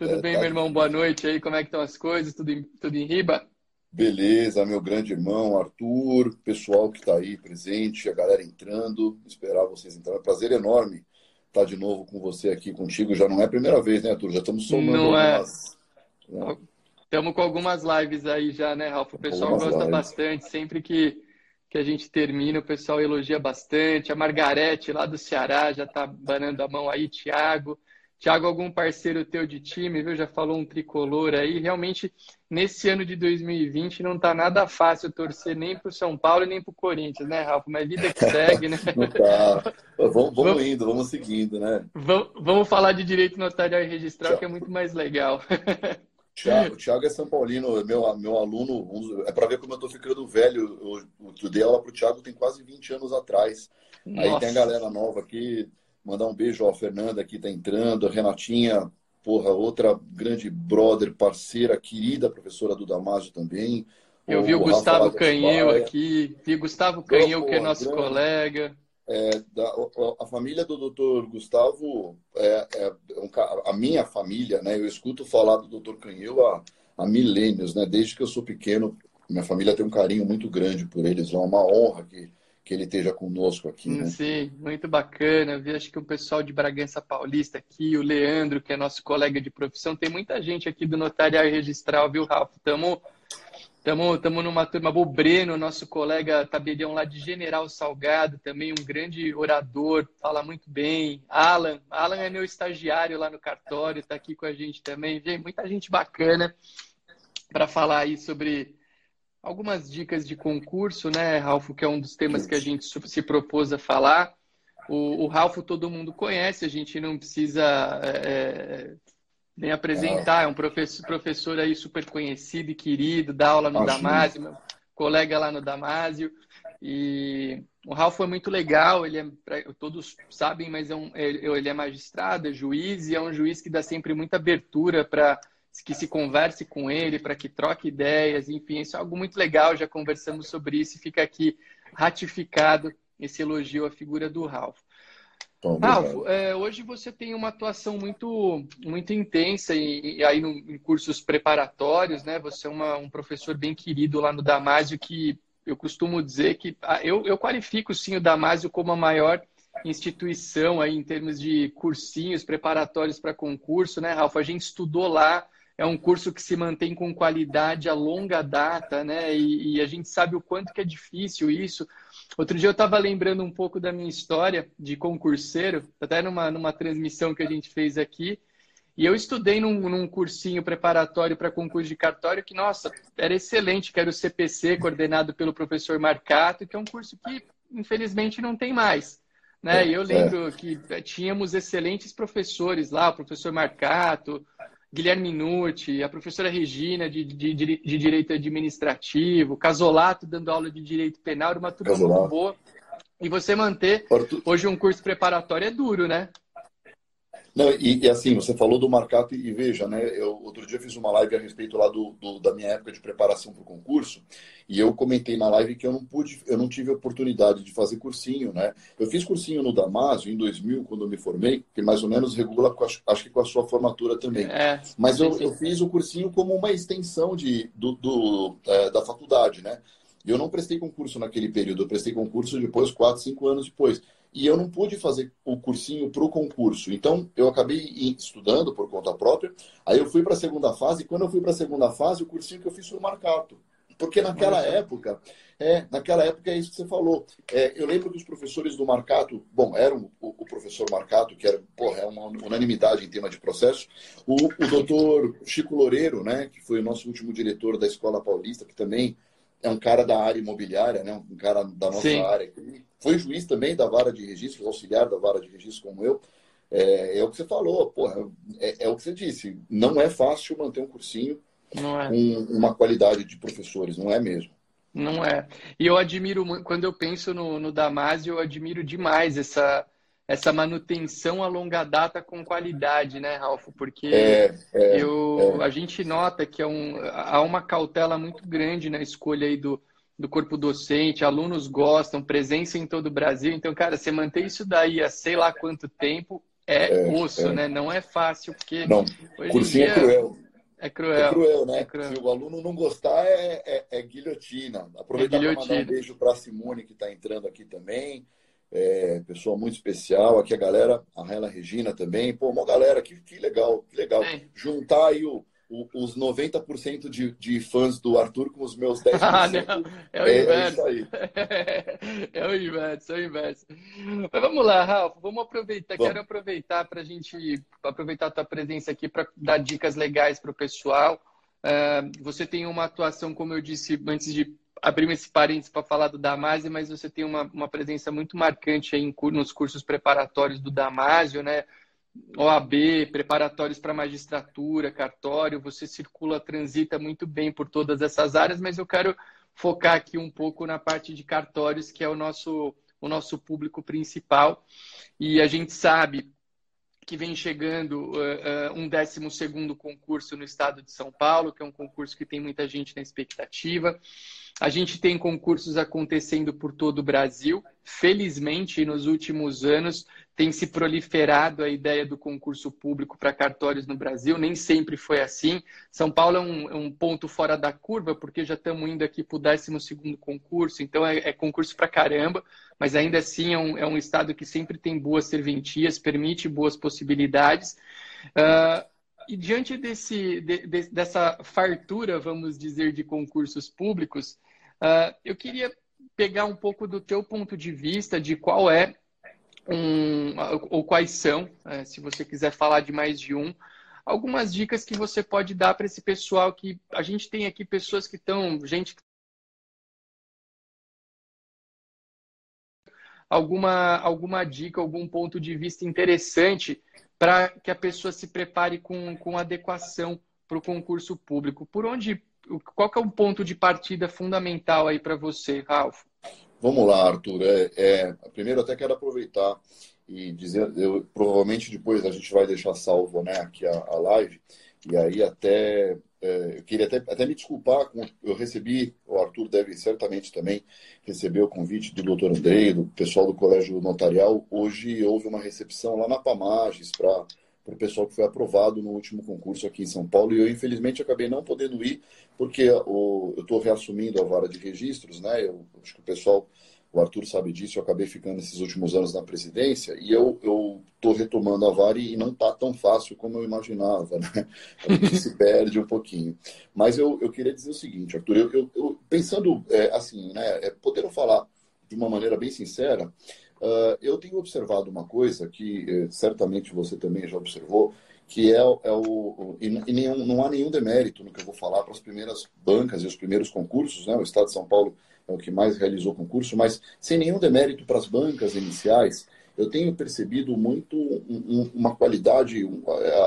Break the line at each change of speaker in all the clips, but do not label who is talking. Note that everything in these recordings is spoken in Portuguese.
Tudo é, bem, tá... meu irmão? Boa noite aí. Como é que estão as coisas? Tudo em, tudo em riba?
Beleza, meu grande irmão Arthur, pessoal que está aí presente, a galera entrando, esperar vocês entrarem. Prazer enorme estar de novo com você aqui contigo. Já não é a primeira vez, né, Arthur? Já estamos somando
não é. algumas. É. Estamos com algumas lives aí já, né, Ralf? O pessoal algumas gosta lives. bastante. Sempre que, que a gente termina, o pessoal elogia bastante. A Margarete, lá do Ceará, já está banando a mão aí, Thiago. Tiago, algum parceiro teu de time, viu? Já falou um tricolor aí. Realmente, nesse ano de 2020, não tá nada fácil torcer nem pro São Paulo nem pro Corinthians, né, Rafa? Mas vida que segue, né?
não tá. Vamos, vamos indo, vamos seguindo, né?
Vamos, vamos falar de direito notarial e registral, que é muito mais legal.
Thiago, Thiago é São Paulino, meu, meu aluno, é para ver como eu tô ficando velho. Eu, eu dei aula pro Thiago tem quase 20 anos atrás. Nossa. Aí tem a galera nova aqui, Mandar um beijo à Fernanda que está entrando, a Renatinha, porra, outra grande brother, parceira, querida, professora do Damásio também.
Eu o, vi o, Gustavo Canheu aqui, vi Gustavo Canheu, que é nosso grande, colega.
É, da, a família do doutor Gustavo, é, é um, a minha família, né? Eu escuto falar do doutor Canheu há, há milênios, né? Desde que eu sou pequeno, minha família tem um carinho muito grande por eles. É uma honra que que ele esteja conosco aqui. Né?
Sim, muito bacana. Eu vi acho que o pessoal de Bragança Paulista aqui, o Leandro, que é nosso colega de profissão, tem muita gente aqui do Notarial Registral, viu, Ralf? Estamos Estamos tamo numa turma. O Breno, nosso colega tabelião lá de General Salgado, também um grande orador, fala muito bem. Alan, Alan é meu estagiário lá no cartório, está aqui com a gente também. Vem muita gente bacana para falar aí sobre algumas dicas de concurso, né, Ralfo, que é um dos temas que a gente se propôs a falar. O, o Ralfo todo mundo conhece, a gente não precisa é, é nem apresentar, é um professor, professor aí super conhecido e querido, dá aula no Damásio, meu colega lá no Damásio. E o Ralfo é muito legal, ele é, todos sabem, mas é um, ele é magistrado, é juiz, e é um juiz que dá sempre muita abertura para que se converse com ele, para que troque ideias, enfim, isso é algo muito legal, já conversamos sobre isso e fica aqui ratificado esse elogio à figura do Ralph. Bom, Ralf, é, hoje você tem uma atuação muito, muito intensa e, e aí no, em cursos preparatórios, né? Você é uma, um professor bem querido lá no Damásio que eu costumo dizer que ah, eu, eu qualifico sim o Damásio como a maior instituição aí em termos de cursinhos preparatórios para concurso, né, Ralf? A gente estudou lá, é um curso que se mantém com qualidade a longa data, né? E, e a gente sabe o quanto que é difícil isso. Outro dia eu estava lembrando um pouco da minha história de concurseiro, até numa, numa transmissão que a gente fez aqui. E eu estudei num, num cursinho preparatório para concurso de cartório que, nossa, era excelente, que era o CPC, coordenado pelo professor Marcato, que é um curso que, infelizmente, não tem mais. Né? E eu lembro é. que tínhamos excelentes professores lá, o professor Marcato, Guilherme Nucci, a professora Regina de, de, de, de Direito Administrativo, Casolato dando aula de Direito Penal, uma turma muito boa. E você manter hoje um curso preparatório é duro, né?
Não, e, e, assim, você falou do Marcato e, veja, né? Eu outro dia fiz uma live a respeito lá do, do da minha época de preparação para o concurso e eu comentei na live que eu não pude, eu não tive oportunidade de fazer cursinho, né? Eu fiz cursinho no Damásio em 2000 quando eu me formei, que mais ou menos regula, acho que com a sua formatura também. É, Mas eu, eu fiz o cursinho como uma extensão de, do, do é, da faculdade, né? Eu não prestei concurso naquele período, eu prestei concurso depois, quatro, cinco anos depois e eu não pude fazer o cursinho para o concurso. Então, eu acabei estudando por conta própria. Aí eu fui para a segunda fase, e quando eu fui para a segunda fase, o cursinho que eu fiz foi o Marcato. Porque naquela época, é, naquela época é isso que você falou. É, eu lembro que os professores do Marcato, bom, eram o, o, professor Marcato, que era, porra, é uma unanimidade em tema de processo, o, o doutor Chico Loureiro, né, que foi o nosso último diretor da Escola Paulista, que também é um cara da área imobiliária, né, um cara da nossa Sim. área foi juiz também da vara de registro, auxiliar da vara de registro como eu. É, é o que você falou, porra, é, é, o que você disse. Não é fácil manter um cursinho é. com uma qualidade de professores, não é mesmo.
Não é. E eu admiro, quando eu penso no, no Damásio, eu admiro demais essa, essa manutenção a longa data com qualidade, né, Ralf? Porque é, é, eu, é. a gente nota que é um, há uma cautela muito grande na escolha aí do, do corpo docente, alunos gostam, presença em todo o Brasil. Então, cara, você manter isso daí há sei lá quanto tempo é, é osso, é. né? Não é fácil, porque.
Não, cursinho é cruel.
É cruel.
É cruel, né? É cruel. Se o aluno não gostar, é, é, é guilhotina. Aproveitar é para mandar um beijo para a Simone, que está entrando aqui também. É, pessoa muito especial. Aqui a galera, a Raela Regina também. Pô, uma galera, que, que legal, que legal. É. Juntar aí o, o, os 90% de, de fãs do Arthur com os meus 10%. Ah, não.
É o é, inverso. É, é, o inverso, é o inverso. Mas vamos lá, Ralf, vamos aproveitar. Vamos. Quero aproveitar para a gente aproveitar a tua presença aqui para dar dicas legais para o pessoal. Uh, você tem uma atuação, como eu disse antes de abrir esse parênteses para falar do Damásio, mas você tem uma, uma presença muito marcante aí em, nos cursos preparatórios do Damásio, né? OAB, preparatórios para magistratura, cartório, você circula, transita muito bem por todas essas áreas, mas eu quero focar aqui um pouco na parte de cartórios, que é o nosso, o nosso público principal. E a gente sabe que vem chegando uh, uh, um 12 concurso no estado de São Paulo, que é um concurso que tem muita gente na expectativa. A gente tem concursos acontecendo por todo o Brasil. Felizmente, nos últimos anos, tem se proliferado a ideia do concurso público para cartórios no Brasil. Nem sempre foi assim. São Paulo é um, é um ponto fora da curva, porque já estamos indo aqui para o 12 concurso, então é, é concurso para caramba, mas ainda assim é um, é um estado que sempre tem boas serventias, permite boas possibilidades. Uh, e diante desse, de, de, dessa fartura, vamos dizer, de concursos públicos, uh, eu queria pegar um pouco do teu ponto de vista de qual é um, ou quais são, uh, se você quiser falar de mais de um, algumas dicas que você pode dar para esse pessoal que a gente tem aqui pessoas que estão, gente alguma alguma dica, algum ponto de vista interessante para que a pessoa se prepare com, com adequação para o concurso público. Por onde, qual que é o ponto de partida fundamental aí para você, Ralf?
Vamos lá, Arthur. É, é, primeiro, até quero aproveitar e dizer, eu, provavelmente depois a gente vai deixar salvo né, aqui a, a live, e aí até é, eu queria até, até me desculpar, com, eu recebi, o Arthur deve certamente também receber o convite do doutor Andrei, do pessoal do Colégio Notarial. Hoje houve uma recepção lá na Pamages para o pessoal que foi aprovado no último concurso aqui em São Paulo. E eu, infelizmente, acabei não podendo ir, porque o, eu estou reassumindo a vara de registros, né? Eu acho que o pessoal o Arthur sabe disso, eu acabei ficando esses últimos anos na presidência e eu estou retomando a VAR e não está tão fácil como eu imaginava, né? A gente se perde um pouquinho. Mas eu, eu queria dizer o seguinte, Arthur, eu, eu, eu pensando é, assim, né, é, podendo falar de uma maneira bem sincera, uh, eu tenho observado uma coisa que é, certamente você também já observou, que é, é o. E, e nenhum, não há nenhum demérito no que eu vou falar para as primeiras bancas e os primeiros concursos, né? O Estado de São Paulo é o que mais realizou concurso, mas sem nenhum demérito para as bancas iniciais, eu tenho percebido muito um, uma qualidade, um,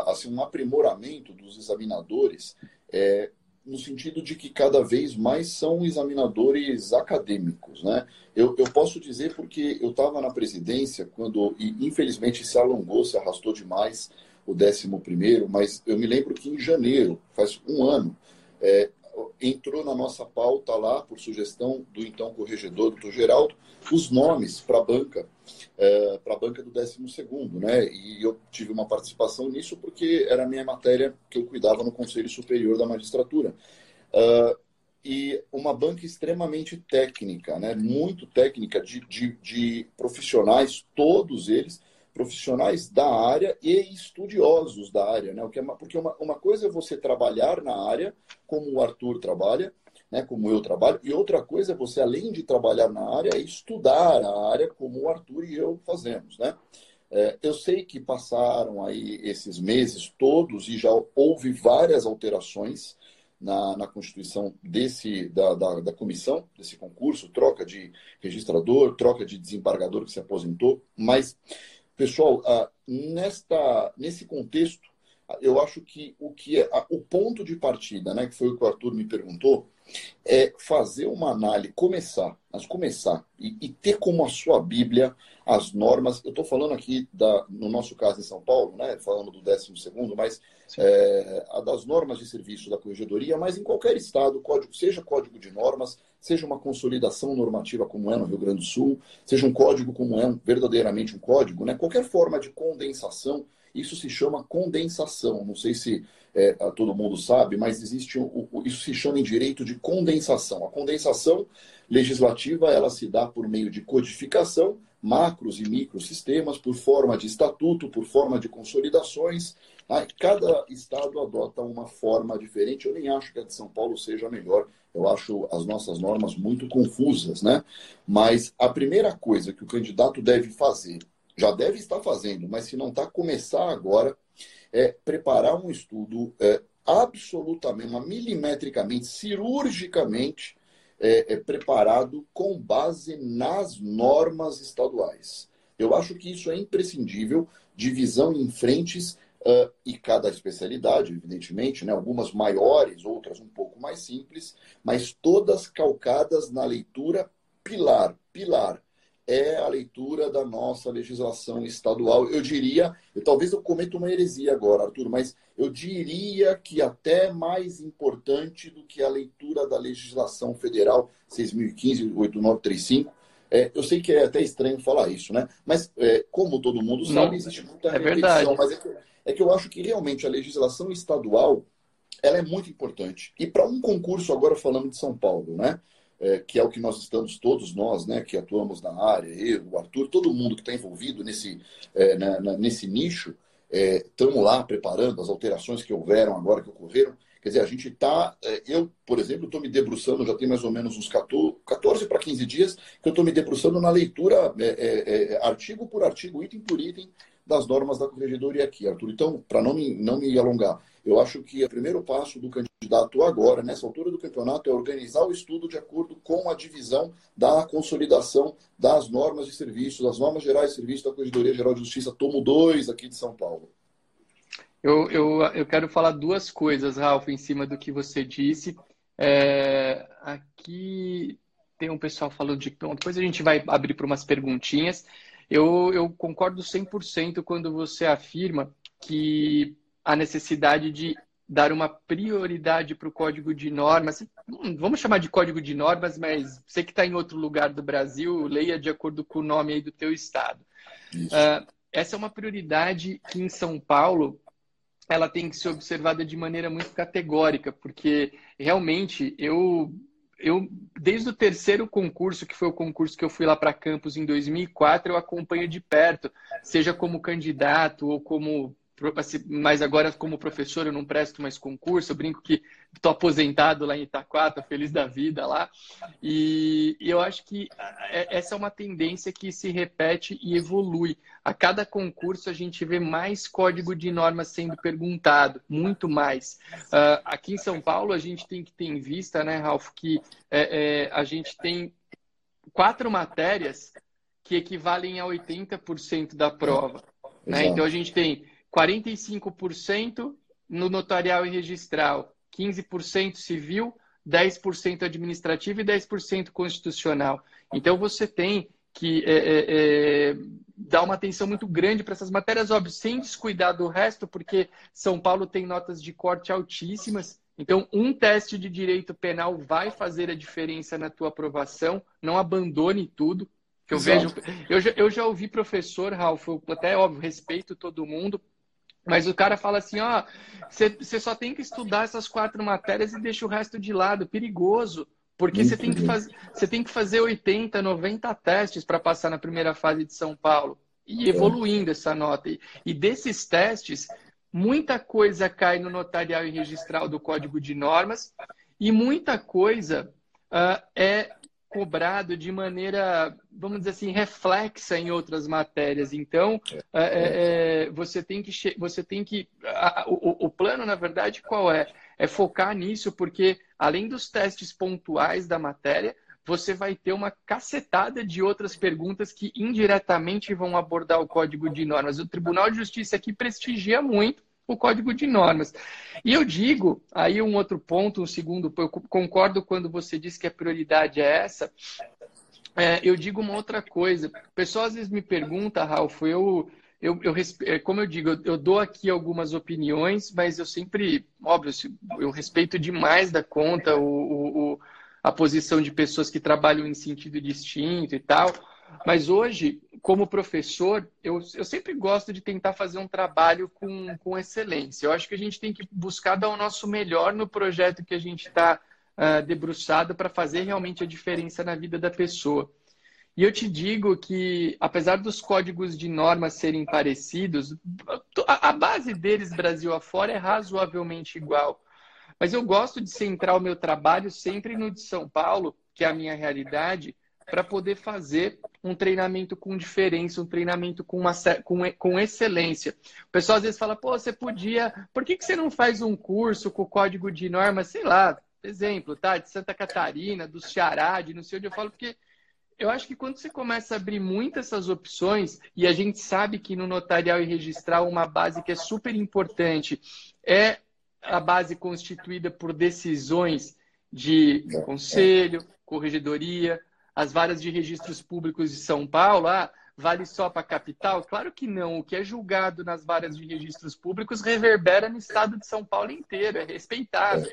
assim, um aprimoramento dos examinadores, é, no sentido de que cada vez mais são examinadores acadêmicos. Né? Eu, eu posso dizer porque eu estava na presidência quando, e infelizmente se alongou, se arrastou demais o 11 primeiro, mas eu me lembro que em janeiro, faz um ano, é, entrou na nossa pauta lá, por sugestão do então corregedor, doutor Geraldo, os nomes para a banca, é, para a banca do 12 né? E eu tive uma participação nisso porque era a minha matéria que eu cuidava no Conselho Superior da Magistratura. Uh, e uma banca extremamente técnica, né? Muito técnica, de, de, de profissionais, todos eles, profissionais da área e estudiosos da área, né? É porque uma, uma coisa é você trabalhar na área, como o Arthur trabalha, né? como eu trabalho, e outra coisa é você, além de trabalhar na área, estudar a área, como o Arthur e eu fazemos, né? É, eu sei que passaram aí esses meses todos e já houve várias alterações na, na constituição desse da, da, da, comissão, desse concurso, troca de registrador, troca de desembargador que se aposentou, mas Pessoal, ah, nesta, nesse contexto, eu acho que o que é o ponto de partida, né, que foi o que o Arthur me perguntou, é fazer uma análise, começar, mas começar e, e ter como a sua Bíblia as normas. Eu estou falando aqui da, no nosso caso em São Paulo, né, falando do 12 segundo, mas é, das normas de serviço da corregedoria, mas em qualquer estado, código, seja código de normas, seja uma consolidação normativa como é no Rio Grande do Sul, seja um código como é verdadeiramente um código, né, qualquer forma de condensação isso se chama condensação. Não sei se é, todo mundo sabe, mas existe um, isso se chama em direito de condensação. A condensação legislativa ela se dá por meio de codificação, macros e microsistemas, por forma de estatuto, por forma de consolidações. Tá? Cada estado adota uma forma diferente. Eu nem acho que a de São Paulo seja melhor. Eu acho as nossas normas muito confusas, né? Mas a primeira coisa que o candidato deve fazer já deve estar fazendo, mas se não está, começar agora, é preparar um estudo é, absolutamente, uma milimetricamente, cirurgicamente é, é, preparado com base nas normas estaduais. Eu acho que isso é imprescindível, divisão em frentes uh, e cada especialidade, evidentemente, né, algumas maiores, outras um pouco mais simples, mas todas calcadas na leitura pilar, pilar é a leitura da nossa legislação estadual. Eu diria, eu, talvez eu cometa uma heresia agora, Arthur, mas eu diria que até mais importante do que a leitura da legislação federal 6.015-8935. É, eu sei que é até estranho falar isso, né? Mas, é, como todo mundo sabe, Não, existe muita é repetição. Mas é é que eu acho que realmente a legislação estadual ela é muito importante. E para um concurso, agora falando de São Paulo, né? é, que é o que nós estamos, todos nós, né, que atuamos na área, eu, o Arthur, todo mundo que está envolvido nesse, é, na, na, nesse nicho, estamos é, lá preparando as alterações que houveram agora, que ocorreram. Quer dizer, a gente está. É, eu, por exemplo, estou me debruçando, já tem mais ou menos uns 14, 14 para 15 dias, que eu estou me debruçando na leitura, é, é, artigo por artigo, item por item, das normas da corregedoria aqui, Arthur. Então, para não me, não me alongar, eu acho que o primeiro passo do candidato agora, nessa altura do campeonato, é organizar o estudo de acordo com a divisão da consolidação das normas de serviço, das normas gerais de serviço da Corregedoria Geral de Justiça, tomo 2 aqui de São Paulo.
Eu, eu, eu quero falar duas coisas, Ralf, em cima do que você disse. É, aqui tem um pessoal falando de. Bom, depois a gente vai abrir para umas perguntinhas. Eu, eu concordo 100% quando você afirma que a necessidade de dar uma prioridade para o código de normas. Hum, vamos chamar de código de normas, mas você que está em outro lugar do Brasil, leia de acordo com o nome aí do teu estado. Uh, essa é uma prioridade que em São Paulo ela tem que ser observada de maneira muito categórica, porque realmente eu eu desde o terceiro concurso, que foi o concurso que eu fui lá para campus em 2004, eu acompanho de perto, seja como candidato ou como mas agora como professor eu não presto mais concurso, eu brinco que estou aposentado lá em Itaquá, tô feliz da vida lá. E, e eu acho que é, essa é uma tendência que se repete e evolui. A cada concurso a gente vê mais código de normas sendo perguntado, muito mais. Uh, aqui em São Paulo a gente tem que ter em vista, né, Ralf, que é, é, a gente tem quatro matérias que equivalem a 80% da prova. Né? Então a gente tem 45% no notarial e registral, 15% civil, 10% administrativo e 10% constitucional. Então você tem que é, é, é, dar uma atenção muito grande para essas matérias, óbvio, sem descuidar do resto, porque São Paulo tem notas de corte altíssimas. Então, um teste de direito penal vai fazer a diferença na tua aprovação. Não abandone tudo. eu vejo, eu já, eu já ouvi professor, Ralf, até óbvio, respeito todo mundo, mas o cara fala assim, ó, você só tem que estudar essas quatro matérias e deixa o resto de lado, perigoso. Porque você tem, que faz, você tem que fazer 80, 90 testes para passar na primeira fase de São Paulo. E é. evoluindo essa nota. E, e desses testes, muita coisa cai no notarial e registral do Código de Normas e muita coisa uh, é cobrado de maneira, vamos dizer assim, reflexa em outras matérias. Então, é, é, é, é você tem que. Você tem que a, o, o plano, na verdade, qual é? É focar nisso, porque além dos testes pontuais da matéria, você vai ter uma cacetada de outras perguntas que indiretamente vão abordar o código de normas. O Tribunal de Justiça aqui prestigia muito o código de normas. E eu digo, aí um outro ponto, um segundo, eu concordo quando você diz que a prioridade é essa. É, eu digo uma outra coisa. O pessoal às vezes me pergunta, Ralf, eu, eu, eu, é, como eu digo, eu, dou aqui algumas opiniões, mas eu sempre, óbvio, eu respeito demais da conta o, o, a posição de pessoas que trabalham em sentido distinto e tal. Mas hoje, como professor, eu, eu sempre gosto de tentar fazer um trabalho com, com excelência. Eu acho que a gente tem que buscar dar o nosso melhor no projeto que a gente está uh, debruçado para fazer realmente a diferença na vida da pessoa. E eu te digo que, apesar dos códigos de normas serem parecidos, a base deles, Brasil afora, é razoavelmente igual. Mas eu gosto de centrar o meu trabalho sempre no de São Paulo, que é a minha realidade, para poder fazer um treinamento com diferença, um treinamento com, uma, com, com excelência. O pessoal às vezes fala, pô, você podia, por que, que você não faz um curso com o código de normas, sei lá, exemplo, tá? De Santa Catarina, do Ceará, de não sei onde eu falo, porque eu acho que quando você começa a abrir muitas essas opções, e a gente sabe que no notarial e registral uma base que é super importante é a base constituída por decisões de é. conselho, corregedoria, as varas de registros públicos de São Paulo, ah, vale só para a capital? Claro que não. O que é julgado nas varas de registros públicos reverbera no estado de São Paulo inteiro, é respeitado,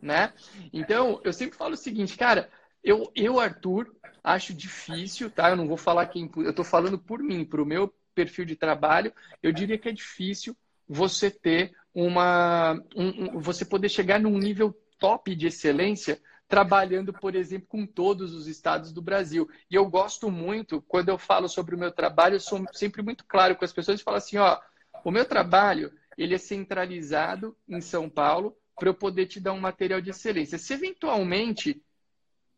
né? Então, eu sempre falo o seguinte, cara, eu, eu Arthur, acho difícil, tá? Eu não vou falar quem, eu estou falando por mim, para o meu perfil de trabalho, eu diria que é difícil você ter uma, um, um, você poder chegar num nível top de excelência trabalhando, por exemplo, com todos os estados do Brasil. E eu gosto muito, quando eu falo sobre o meu trabalho, eu sou sempre muito claro com as pessoas e falo assim, ó, o meu trabalho, ele é centralizado em São Paulo para eu poder te dar um material de excelência. Se eventualmente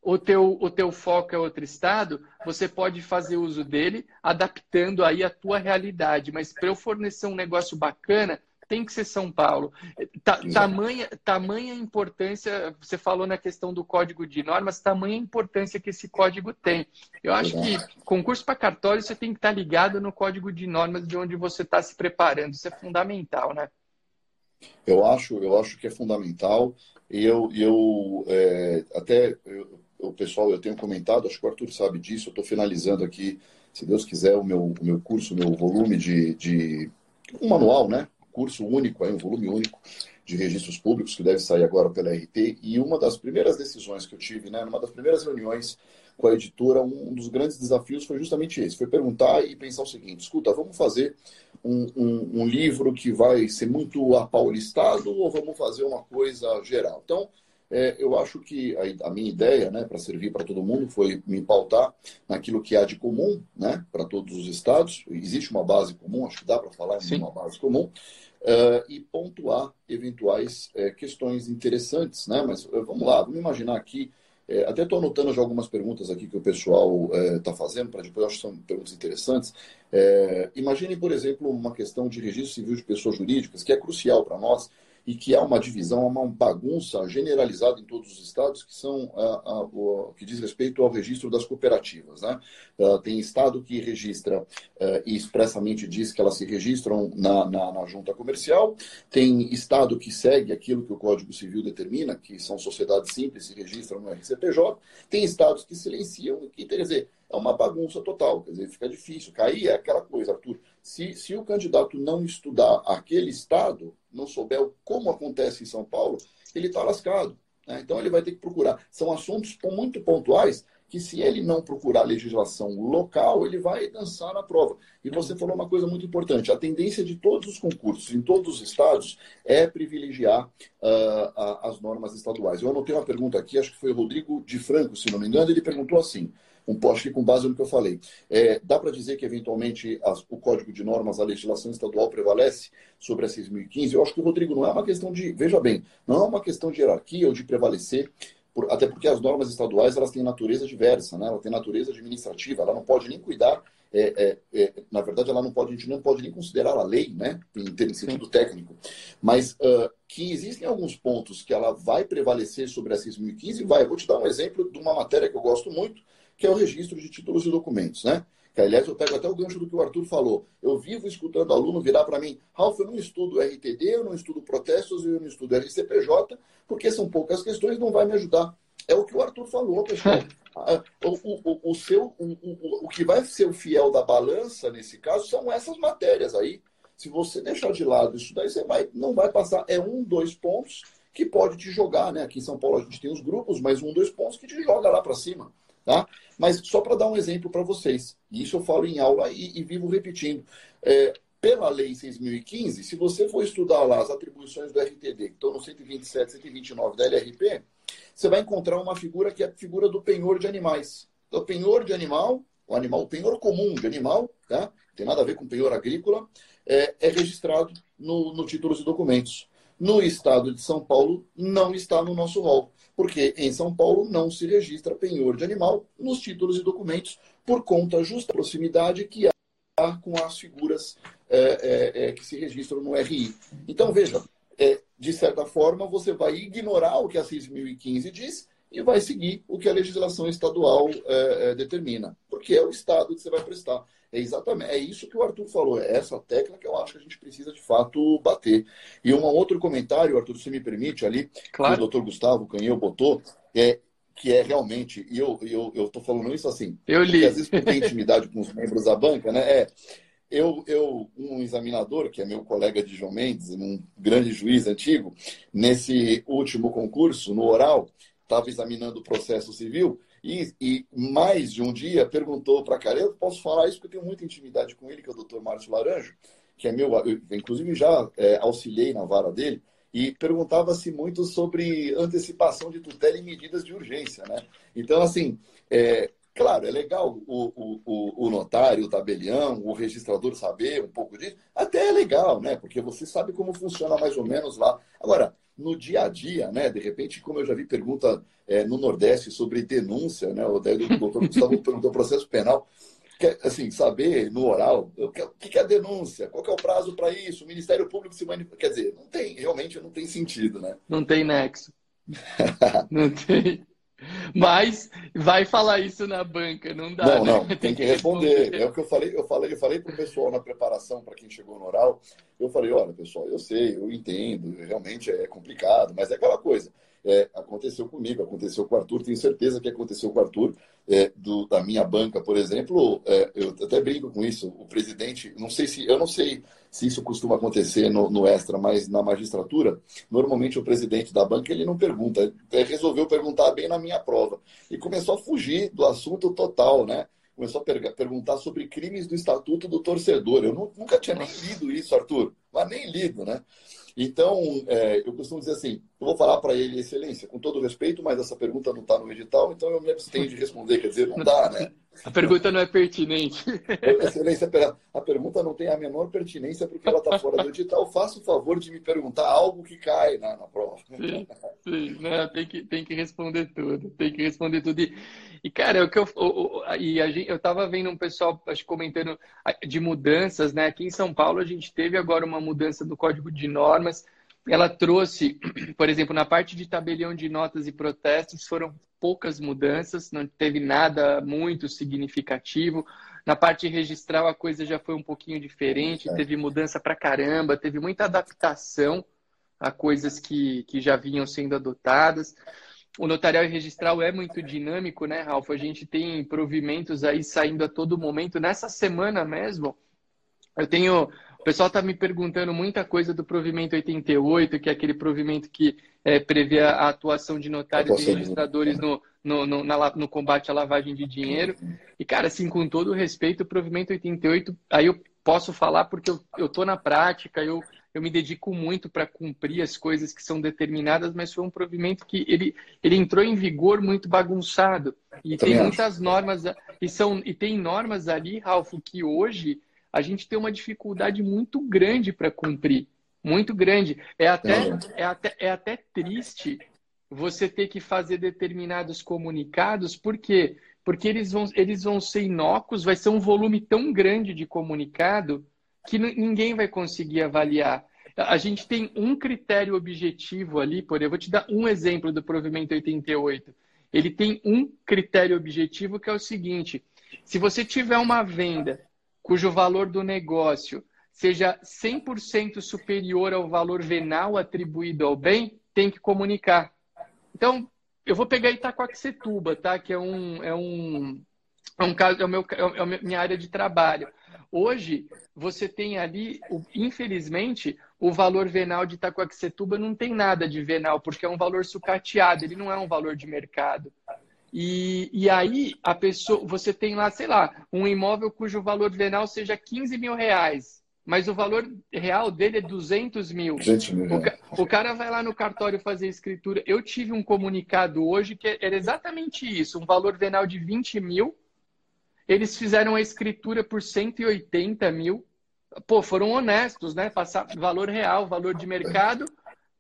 o teu, o teu foco é outro estado, você pode fazer uso dele, adaptando aí a tua realidade. Mas para eu fornecer um negócio bacana, tem que ser São Paulo. Ta, tamanha, tamanha importância, você falou na questão do código de normas, tamanha importância que esse código tem. Eu acho que concurso para cartório você tem que estar ligado no código de normas de onde você está se preparando. Isso é fundamental, né?
Eu acho, eu acho que é fundamental. E eu, eu é, até eu, o pessoal, eu tenho comentado, acho que o Arthur sabe disso, eu estou finalizando aqui, se Deus quiser, o meu, o meu curso, o meu volume de, de um manual, né? Curso único, aí, um volume único de registros públicos, que deve sair agora pela RT. E uma das primeiras decisões que eu tive, né, numa das primeiras reuniões com a editora, um dos grandes desafios foi justamente esse: foi perguntar e pensar o seguinte: escuta, vamos fazer um, um, um livro que vai ser muito apaulistado ou vamos fazer uma coisa geral? Então, é, eu acho que a, a minha ideia, né, para servir para todo mundo, foi me pautar naquilo que há de comum, né, para todos os estados. Existe uma base comum, acho que dá para falar em uma base comum, uh, e pontuar eventuais uh, questões interessantes, né? Mas uh, vamos lá, vamos imaginar aqui. até estou anotando já algumas perguntas aqui que o pessoal está fazendo, para depois acho que são perguntas interessantes. imagine, por exemplo, uma questão de registro civil de pessoas jurídicas, que é crucial para nós, e que há uma divisão, uma bagunça generalizada em todos os estados que são a, a, o, que diz respeito ao registro das cooperativas. Né? Uh, tem estado que registra uh, e expressamente diz que elas se registram na, na, na, junta comercial, tem estado que segue aquilo que o Código Civil determina, que são sociedades simples, se registram no RCPJ, tem estados que silenciam, e quer dizer, é uma bagunça total, quer dizer, fica difícil. Cair é aquela coisa, Arthur. Se, se o candidato não estudar aquele estado, não souber como acontece em São Paulo, ele está lascado. Né? Então ele vai ter que procurar. São assuntos muito pontuais que se ele não procurar legislação local, ele vai dançar na prova. E você falou uma coisa muito importante: a tendência de todos os concursos, em todos os estados, é privilegiar uh, as normas estaduais. Eu anotei uma pergunta aqui, acho que foi o Rodrigo de Franco, se não me engano, ele perguntou assim: um post com base no que eu falei. É, dá para dizer que, eventualmente, as, o código de normas, a legislação estadual prevalece sobre a 6.015? Eu acho que, Rodrigo, não é uma questão de. Veja bem, não é uma questão de hierarquia ou de prevalecer. Por, até porque as normas estaduais elas têm natureza diversa, né? ela tem natureza administrativa, ela não pode nem cuidar é, é, é, na verdade, ela não pode, a gente não pode nem considerar a lei, né, em sentido técnico, mas uh, que existem alguns pontos que ela vai prevalecer sobre a 6.015 vai. Eu vou te dar um exemplo de uma matéria que eu gosto muito, que é o registro de títulos e documentos, né? Que, aliás, eu pego até o gancho do que o Arthur falou. Eu vivo escutando aluno virar para mim, Ralf, eu não estudo RTD, eu não estudo protestos, eu não estudo RCPJ, porque são poucas questões, não vai me ajudar. É o que o Arthur falou, pessoal. Ah, o, o, o, seu, o, o, o que vai ser o fiel da balança, nesse caso, são essas matérias aí. Se você deixar de lado isso daí, você vai, não vai passar. É um, dois pontos que pode te jogar, né? Aqui em São Paulo a gente tem os grupos, mas um, dois pontos que te joga lá para cima. Tá? Mas só para dar um exemplo para vocês, e isso eu falo em aula e, e vivo repetindo. É, pela Lei 6.015, se você for estudar lá as atribuições do RTD, que estão no 127, 129 da LRP, você vai encontrar uma figura que é a figura do penhor de animais. Então, penhor de animal, o animal, o penhor comum de animal, tá? não tem nada a ver com penhor agrícola, é, é registrado no, no títulos e documentos. No estado de São Paulo, não está no nosso rol, porque em São Paulo não se registra penhor de animal nos títulos e documentos, por conta justa proximidade que há com as figuras é, é, é, que se registram no RI. Então, veja, é, de certa forma, você vai ignorar o que a 6.015 diz e vai seguir o que a legislação estadual é, é, determina, porque é o Estado que você vai prestar. É exatamente, é isso que o Arthur falou, é essa tecla que eu acho que a gente precisa de fato bater. E um outro comentário, Arthur, se me permite, ali, claro. que o doutor Gustavo Canheu botou, é, que é realmente, e eu estou eu, eu falando isso assim,
eu li.
às vezes tem intimidade com os membros da banca, né? É, eu, eu, um examinador, que é meu colega de João Mendes, um grande juiz antigo, nesse último concurso, no oral, estava examinando o processo civil e, e, mais de um dia perguntou para cara, eu posso falar isso porque eu tenho muita intimidade com ele, que é o doutor Márcio Laranjo, que é meu, eu, inclusive já é, auxiliei na vara dele, e perguntava-se muito sobre antecipação de tutela e medidas de urgência, né? Então, assim, é, Claro, é legal o, o, o, notário, o tabelião, o registrador saber um pouco disso. Até é legal, né? Porque você sabe como funciona mais ou menos lá. Agora, no dia a dia, né? De repente, como eu já vi pergunta é, no Nordeste sobre denúncia, né? O doutor Gustavo perguntou processo penal. Quer, assim, saber no oral o que é a denúncia, qual é o prazo para isso, o Ministério Público se manifesta. Quer dizer, não tem, realmente não tem sentido, né?
Não tem nexo. não tem. Mas vai falar isso na banca, não dá.
Não, né? não, tem, tem que responder. responder. É o que eu falei, eu falei, eu falei para o pessoal na preparação, para quem chegou no oral, eu falei, olha, pessoal, eu sei, eu entendo, realmente é complicado, mas é aquela coisa. É, aconteceu comigo, aconteceu com o Arthur, tenho certeza que aconteceu com o Arthur, é, do, da minha banca, por exemplo, é, eu até brinco com isso, o presidente, não sei se, eu não sei se isso costuma acontecer no, no, extra, mas na magistratura, normalmente o presidente da banca ele não pergunta, ele resolveu perguntar bem na minha prova e começou a fugir do assunto total, né? Começou a per perguntar sobre crimes do Estatuto do Torcedor. Eu nunca tinha nem lido isso, Arthur, mas nem lido, né? Então, é, eu costumo dizer assim: eu vou falar para ele, Excelência, com todo respeito, mas essa pergunta não está no edital, então eu me abstenho de responder. Quer dizer, não dá, né?
A pergunta não é pertinente.
Excelência, a pergunta não tem a menor pertinência porque ela está fora do edital. Faça o favor de me perguntar algo que cai na, na prova.
Sim, sim. Não, tem, que, tem que responder tudo. Tem que responder tudo. E, e cara, o que eu, o, o, e a gente, eu estava vendo um pessoal acho, comentando de mudanças, né? Aqui em São Paulo a gente teve agora uma mudança do Código de Normas ela trouxe, por exemplo, na parte de tabelião de notas e protestos, foram poucas mudanças, não teve nada muito significativo. Na parte registral, a coisa já foi um pouquinho diferente, teve mudança para caramba, teve muita adaptação a coisas que, que já vinham sendo adotadas. O notarial e registral é muito dinâmico, né, Ralf? A gente tem provimentos aí saindo a todo momento. Nessa semana mesmo, eu tenho pessoal está me perguntando muita coisa do provimento 88, que é aquele provimento que é, prevê a atuação de notários e registradores no, no, no, na, no, combate à lavagem de dinheiro. E, cara, assim, com todo o respeito, o provimento 88, aí eu posso falar porque eu estou na prática, eu, eu me dedico muito para cumprir as coisas que são determinadas, mas foi um provimento que ele, ele entrou em vigor muito bagunçado. E tem muitas normas, e, são, e tem normas ali, Ralf, que hoje a gente tem uma dificuldade muito grande para cumprir. Muito grande. É até, é, até, é até triste você ter que fazer determinados comunicados, por quê? Porque eles vão, eles vão ser inócuos, vai ser um volume tão grande de comunicado que ninguém vai conseguir avaliar. A gente tem um critério objetivo ali, por eu vou te dar um exemplo do provimento 88. Ele tem um critério objetivo que é o seguinte: Se você tiver uma venda cujo valor do negócio seja 100% superior ao valor venal atribuído ao bem, tem que comunicar. Então, eu vou pegar Itacoaxetuba, tá? Que é um, é um, é um caso, é, o meu, é a minha área de trabalho. Hoje, você tem ali, infelizmente, o valor venal de Itacoaxetuba não tem nada de venal, porque é um valor sucateado, ele não é um valor de mercado. E, e aí, a pessoa, você tem lá, sei lá, um imóvel cujo valor venal seja 15 mil reais mas o valor real dele é 200 mil. 200 mil o, o, cara vai lá no cartório fazer escritura. Eu tive um comunicado hoje que era exatamente isso: um valor venal de 20 mil. Eles fizeram a escritura por 180 mil. Pô, foram honestos, né? Passar valor real, valor de mercado,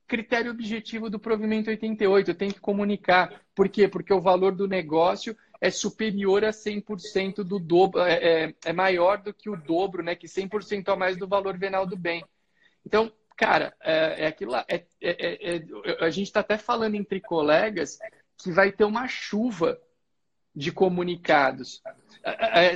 critério objetivo do provimento 88. Tem que comunicar. Por quê? Porque o valor do negócio é superior a 100% do dobro, é, é, é, maior do que o dobro, né? Que 100% a mais do valor venal do bem. Então, cara, é, é aquilo lá. É, é, é a gente está até falando entre colegas que vai ter uma chuva de comunicados.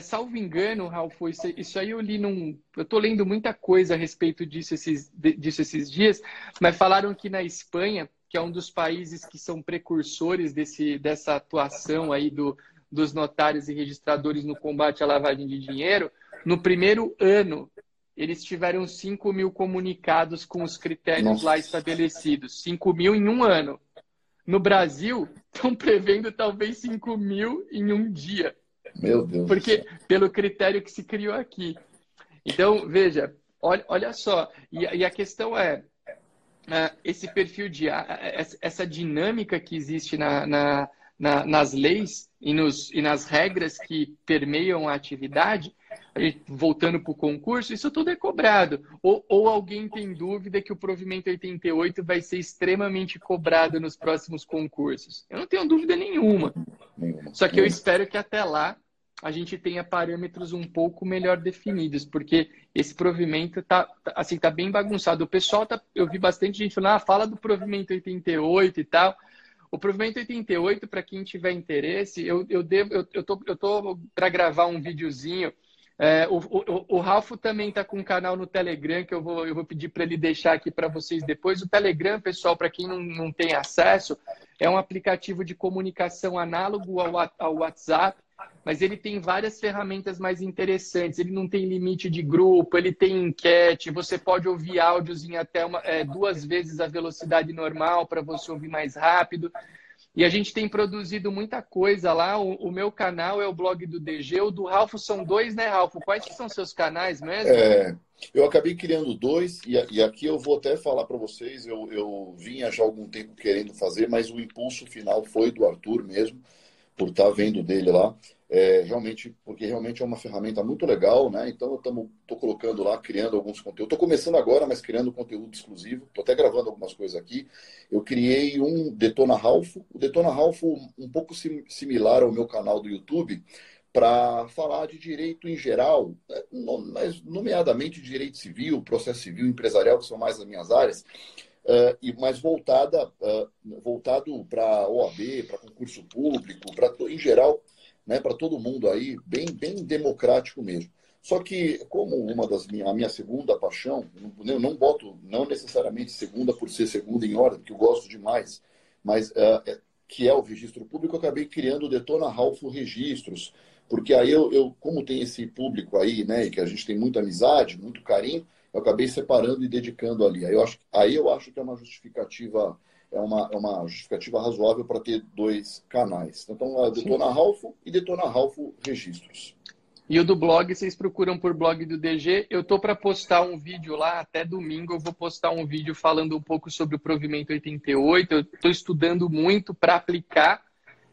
salvo engano, Ralf, isso, isso aí eu li num. Eu estou lendo muita coisa a respeito disso esses, disso esses dias, mas falaram que na Espanha que é um dos países que são precursores desse, dessa atuação aí do, dos notários e registradores no combate à lavagem de dinheiro, no primeiro ano, eles tiveram 5 mil comunicados com os critérios Nossa. lá estabelecidos. 5 mil em um ano. No Brasil, estão prevendo talvez 5 mil em um dia.
Meu Deus.
Porque, pelo critério que se criou aqui. Então, veja, olha, olha só. E, e a questão é: uh, esse perfil de essa dinâmica que existe na, na, na, nas leis e, nos, e nas regras que permeiam a atividade, voltando para o concurso, isso tudo é cobrado. Ou, ou, alguém tem dúvida que o provimento 88 vai ser extremamente cobrado nos próximos concursos? Eu não tenho dúvida nenhuma. Só que eu espero que até lá a gente tenha parâmetros um pouco melhor definidos, porque esse provimento tá, tá, assim, tá bem bagunçado. O pessoal tá, eu vi bastante gente falando, ah, fala do provimento 88 e tal. O provimento 88, para quem tiver interesse, eu, eu devo, eu, eu tô, eu tô para gravar um videozinho. É, o, o, o Ralfo também está com um canal no Telegram que eu vou, eu vou pedir para ele deixar aqui para vocês depois. O Telegram, pessoal, para quem não, não tem acesso, é um aplicativo de comunicação análogo ao, ao WhatsApp mas ele tem várias ferramentas mais interessantes. Ele não tem limite de grupo, ele tem enquete, você pode ouvir áudios em até uma, é, duas vezes a velocidade normal para você ouvir mais rápido. E a gente tem produzido muita coisa lá. O, o, meu canal é o blog do DG, o do Ralfo são dois, né, Ralfo? Quais são seus canais mesmo?
É, eu acabei criando dois, e, e aqui eu vou até falar para vocês, eu, eu vinha já há algum tempo querendo fazer, mas o impulso final foi do Arthur mesmo, por estar tá vendo dele lá é, realmente, porque realmente é uma ferramenta muito legal, né? Então eu estou colocando lá, criando alguns conteúdos. Estou começando agora, mas criando conteúdo exclusivo. Estou até gravando algumas coisas aqui. Eu criei um Detona Ralph. O Detona Ralph um pouco sim, similar ao meu canal do YouTube, para falar de direito em geral, né? mas nomeadamente direito civil, processo civil, empresarial, que são mais as minhas áreas. Uh, e mais voltada uh, voltado para OAB, para concurso público, para em geral né, para todo mundo aí, bem, bem democrático mesmo. Só que, como uma das minhas, a minha segunda paixão, eu não boto, não necessariamente segunda por ser segunda em ordem, que eu gosto demais, mas uh, que é o registro público, eu acabei criando o Detona Ralph Registros, porque aí eu, eu, como tem esse público aí, né, e que a gente tem muita amizade, muito carinho, eu acabei separando e dedicando ali. Aí eu acho, aí eu acho que é uma justificativa é uma, é uma justificativa razoável para ter dois canais. Então, a Detona Sim. Ralph e Detona Ralph Registros.
E o do blog, vocês procuram por blog do DG. Eu tô para postar um vídeo lá, até domingo eu vou postar um vídeo falando um pouco sobre o provimento 88. Eu estou estudando muito para aplicar.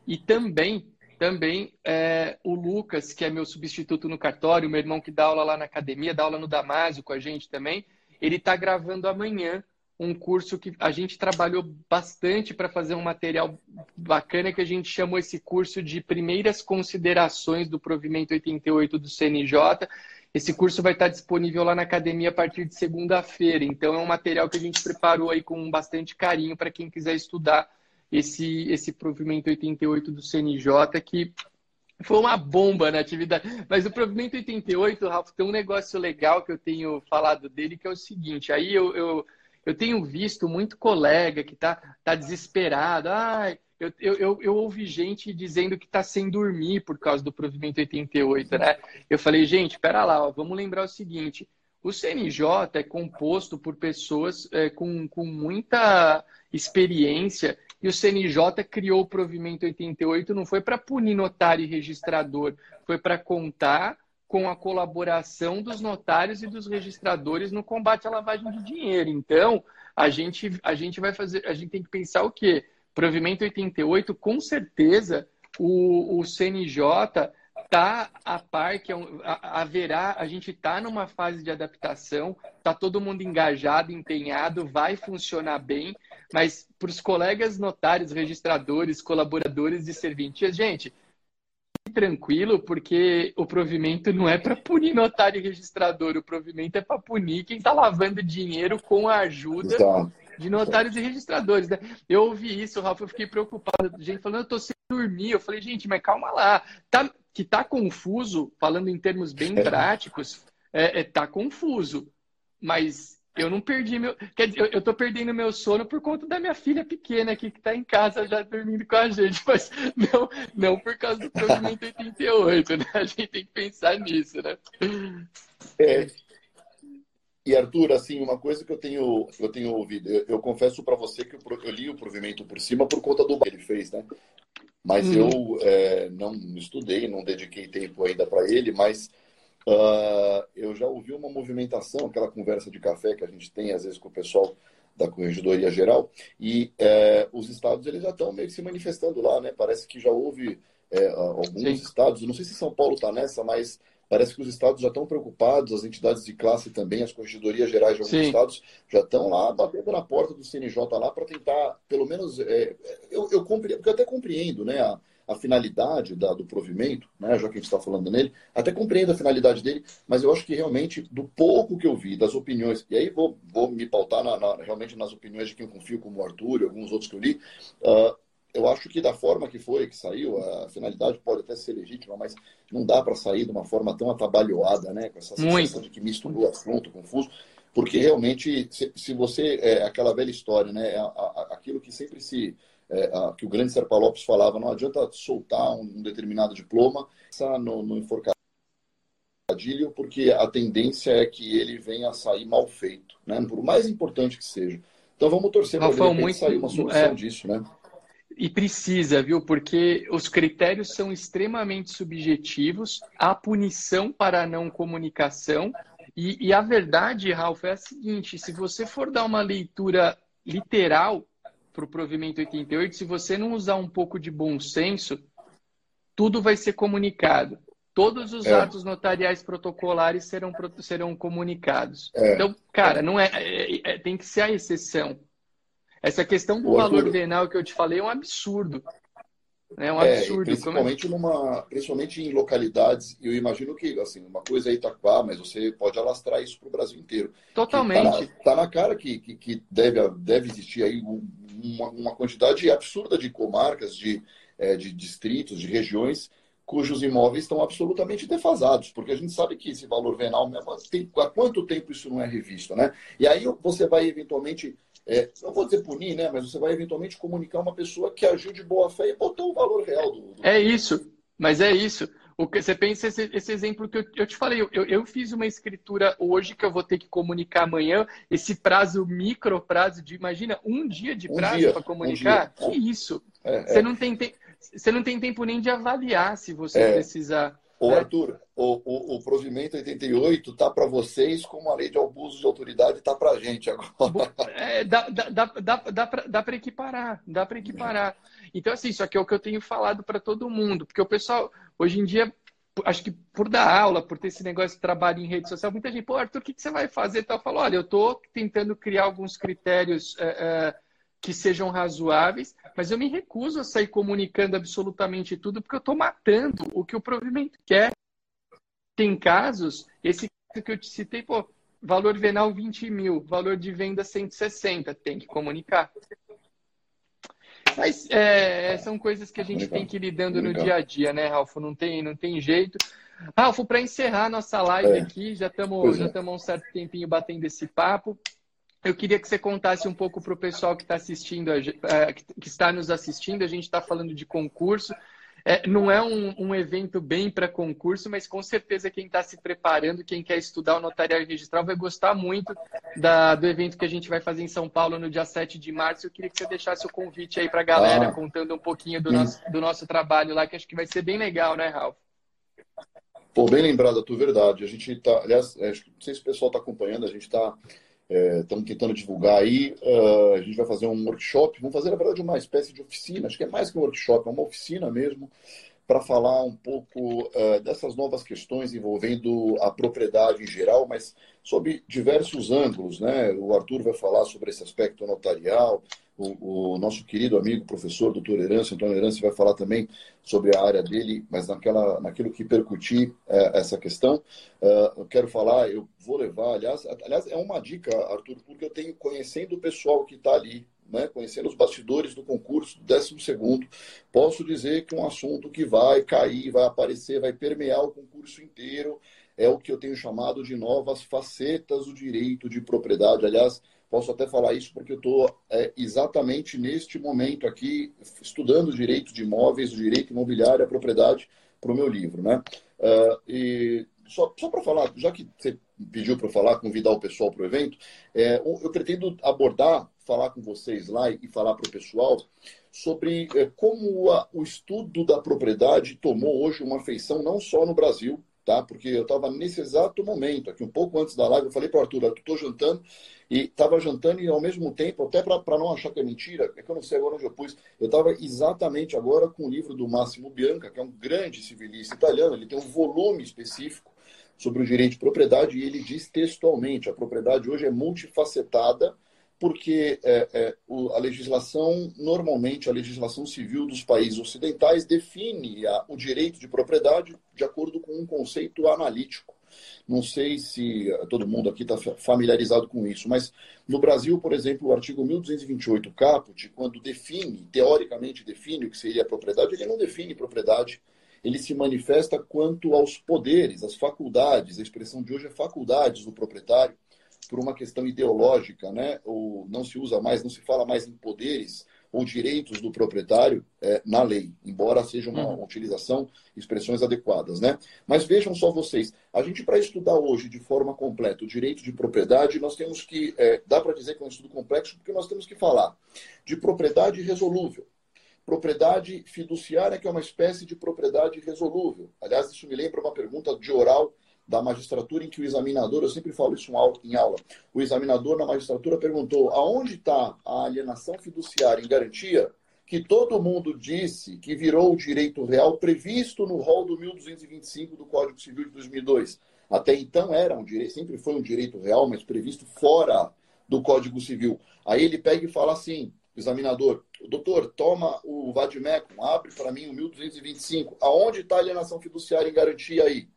E também, também é, o Lucas, que é meu substituto no cartório, meu irmão que dá aula lá na academia, dá aula no Damásio com a gente também, ele está gravando amanhã um curso que a gente trabalhou bastante para fazer um material bacana que a gente chamou esse curso de primeiras considerações do provimento 88 do CNJ. Esse curso vai estar disponível lá na academia a partir de segunda-feira. Então é um material que a gente preparou aí com bastante carinho para quem quiser estudar esse esse provimento 88 do CNJ que foi uma bomba na atividade. Mas o provimento 88, Rafa, tem um negócio legal que eu tenho falado dele, que é o seguinte, aí eu, eu, eu tenho visto muito colega que tá, tá desesperado, eu, eu, eu, eu ouvi gente dizendo que está sem dormir por causa do provimento 88, né? Eu falei, gente, pera lá, ó, vamos lembrar o seguinte, o CNJ é composto por pessoas é, com, com muita experiência e o CNJ criou o provimento 88 não foi para punir notário e registrador, foi para contar com a colaboração dos notários e dos registradores no combate à lavagem de dinheiro. Então, a gente, a gente vai fazer, a gente tem que pensar o quê? Provimento 88, com certeza, o, o CNJ está a par que é haverá, a gente está numa fase de adaptação, está todo mundo engajado, empenhado, vai funcionar bem, mas para os colegas notários, registradores, colaboradores de serventias, gente, tranquilo, porque o provimento não é para punir notário e registrador, o provimento é para punir quem está lavando dinheiro com a ajuda Exato. de notários e registradores. Né? Eu ouvi isso, Rafa, eu fiquei preocupado. Gente falando, eu estou sem dormir. Eu falei, gente, mas calma lá. Tá, que está confuso, falando em termos bem é. práticos, é, é, tá confuso. Mas eu não perdi meu. Quer dizer, eu, estou perdendo meu sono por conta da minha filha pequena aqui que está em casa já dormindo com a gente, mas não, não por causa do provimento 88, né? A gente tem que pensar nisso, né?
É. E Arthur, assim, uma coisa que eu tenho, eu tenho ouvido, eu, eu confesso para você que eu, eu, li o provimento por cima por conta do que ele fez, né? Mas hum. eu é, não estudei, não dediquei tempo ainda para ele, mas Uh, eu já ouvi uma movimentação, aquela conversa de café que a gente tem às vezes com o pessoal da Corregedoria Geral, e é, os estados eles já estão meio que se manifestando lá, né? Parece que já houve é, alguns Sim. estados, não sei se São Paulo está nessa, mas parece que os estados já estão preocupados, as entidades de classe também, as corregedorias gerais de alguns Sim. estados já estão lá batendo na porta do CNJ lá para tentar, pelo menos, é, eu, eu compreendo, porque eu até compreendo, né? A, a finalidade da, do provimento, né, já que a gente está falando nele, até compreendo a finalidade dele, mas eu acho que realmente, do pouco que eu vi, das opiniões, e aí vou, vou me pautar na, na, realmente nas opiniões de quem confio, como o Arthur e alguns outros que eu li, uh, eu acho que da forma que foi, que saiu, a finalidade pode até ser legítima, mas não dá para sair de uma forma tão atabalhoada, né, com essa sensação Muito. de que misturou o assunto, confuso, porque realmente, se, se você, é aquela velha história, né, a, a, aquilo que sempre se é, a, que o grande Serpa Lopes falava, não adianta soltar um, um determinado diploma no, no enforcadilho, porque a tendência é que ele venha a sair mal feito, né? por mais importante que seja. Então vamos torcer para sair uma solução é, disso, né?
E precisa, viu? Porque os critérios são extremamente subjetivos, há punição para a não comunicação. E, e a verdade, Ralf, é a seguinte: se você for dar uma leitura literal para o provimento 88, se você não usar um pouco de bom senso, tudo vai ser comunicado. Todos os é. atos notariais protocolares serão, serão comunicados. É. Então, cara, não é, é, é, tem que ser a exceção. Essa questão do o valor Arthur... venal que eu te falei é um absurdo. É um é, absurdo.
É, principalmente, numa, principalmente em localidades, eu imagino que, assim, uma coisa é Itaquá, mas você pode alastrar isso para o Brasil inteiro.
Totalmente.
Está na, tá na, cara que, que, que, deve, deve existir aí uma, uma quantidade absurda de comarcas, de, é, de distritos, de regiões cujos imóveis estão absolutamente defasados, porque a gente sabe que esse valor venal, tem, há quanto tempo isso não é revisto, né? E aí você vai eventualmente é, não vou dizer punir, né? Mas você vai eventualmente comunicar uma pessoa que agiu de boa fé e botou o valor real do. do...
É isso, mas é isso. O que, você pensa esse, esse exemplo que eu, eu te falei, eu, eu, fiz uma escritura hoje que eu vou ter que comunicar amanhã, esse prazo, micro prazo de, imagina, um dia de prazo um para comunicar? Um que isso? É, você, é. Não tem, você não tem tempo nem de avaliar se você é. precisar.
Ô, né? Arthur, o, o, o provimento 88 tá para vocês como a lei de abuso de autoridade tá para a gente agora.
É, dá dá, dá, dá, dá para equiparar, dá para equiparar. Então, assim, isso aqui é o que eu tenho falado para todo mundo, porque o pessoal, hoje em dia, acho que por dar aula, por ter esse negócio de trabalho em rede social, muita gente, pô, Arthur, o que, que você vai fazer? Então, eu falo, olha, eu estou tentando criar alguns critérios é, é, que sejam razoáveis, mas eu me recuso a sair comunicando absolutamente tudo, porque eu estou matando o que o provimento quer. Tem casos, esse que eu te citei, pô, valor venal 20 mil, valor de venda 160, tem que comunicar. Mas é, são coisas que a gente tem que ir lidando no dia a dia, né, Ralf? Não tem, não tem jeito. Ralf, para encerrar nossa live é. aqui, já estamos já estamos é. um certo tempinho batendo esse papo. Eu queria que você contasse um pouco para o pessoal que está assistindo, é, que está nos assistindo. A gente está falando de concurso. É, não é um, um evento bem para concurso, mas com certeza quem está se preparando, quem quer estudar o notariado registral, vai gostar muito da, do evento que a gente vai fazer em São Paulo no dia 7 de março. Eu queria que você deixasse o convite aí para a galera, ah, contando um pouquinho do nosso, do nosso trabalho lá, que acho que vai ser bem legal, né, Ralf?
Pô, bem lembrado a tua verdade. A gente está, aliás, é, não sei se o pessoal está acompanhando, a gente está Estamos é, tentando divulgar aí. Uh, a gente vai fazer um workshop. Vamos fazer, na verdade, uma espécie de oficina. Acho que é mais que um workshop, é uma oficina mesmo, para falar um pouco uh, dessas novas questões envolvendo a propriedade em geral, mas sob diversos ângulos. Né? O Arthur vai falar sobre esse aspecto notarial, o, o, nosso querido amigo professor doutor Herâncio, Antônio Herâncio, vai falar também sobre a área dele, mas naquela, naquilo que percutir é, essa questão. Uh, eu quero falar, eu vou levar, aliás, aliás, é uma dica, Arthur, porque eu tenho, conhecendo o pessoal que está ali, né, conhecendo os bastidores do concurso, décimo segundo, posso dizer que um assunto que vai cair, vai aparecer, vai permear o concurso inteiro, é o que eu tenho chamado de novas facetas do direito de propriedade. Aliás, Posso até falar isso porque eu estou é, exatamente neste momento aqui estudando direito de imóveis, direito imobiliário, a propriedade para o meu livro, né? Uh, e só, só para falar, já que você pediu para falar, convidar o pessoal para o evento, é, eu pretendo abordar, falar com vocês lá e falar para o pessoal sobre é, como a, o estudo da propriedade tomou hoje uma feição não só no Brasil, tá? Porque eu estava nesse exato momento, aqui um pouco antes da live, eu falei para o Arthur, eu estou jantando e estava jantando e ao mesmo tempo, até para não achar que é mentira, é que eu não sei agora onde eu pus, eu estava exatamente agora com o livro do Máximo Bianca, que é um grande civilista italiano, ele tem um volume específico sobre o direito de propriedade e ele diz textualmente, a propriedade hoje é multifacetada, porque é, é, a legislação, normalmente, a legislação civil dos países ocidentais define a, o direito de propriedade de acordo com um conceito analítico. Não sei se eh, todo mundo aqui está familiarizado com isso, mas no Brasil, por exemplo, o artigo 1228 caput, quando define, teoricamente define o que seria propriedade, ele não define propriedade, ele se manifesta quanto aos poderes, às faculdades, a expressão de hoje é faculdades do proprietário, por uma questão ideológica, né? Ou não se usa mais, não se fala mais em poderes ou direitos do proprietário é, na lei, embora seja uma, uhum. utilização, expressões adequadas, né? Mas vejam só vocês, a gente para estudar hoje de forma completa o direito de propriedade, nós temos que, é, dá para dizer que é um estudo complexo, porque nós temos que falar de propriedade resolúvel, propriedade fiduciária, que é uma espécie de propriedade resolúvel. Aliás, isso me lembra uma pergunta de oral da magistratura em que o examinador, eu sempre falo isso em aula, o examinador na magistratura perguntou aonde está a alienação fiduciária em garantia que todo mundo disse que virou o direito real previsto no rol do 1225 do Código Civil de 2002. Até então era um direito, sempre foi um direito real, mas previsto fora do Código Civil. Aí ele pega e fala assim, examinador, doutor, toma o Vadmecum, abre para mim o 1225. Aonde está a alienação fiduciária em garantia aí?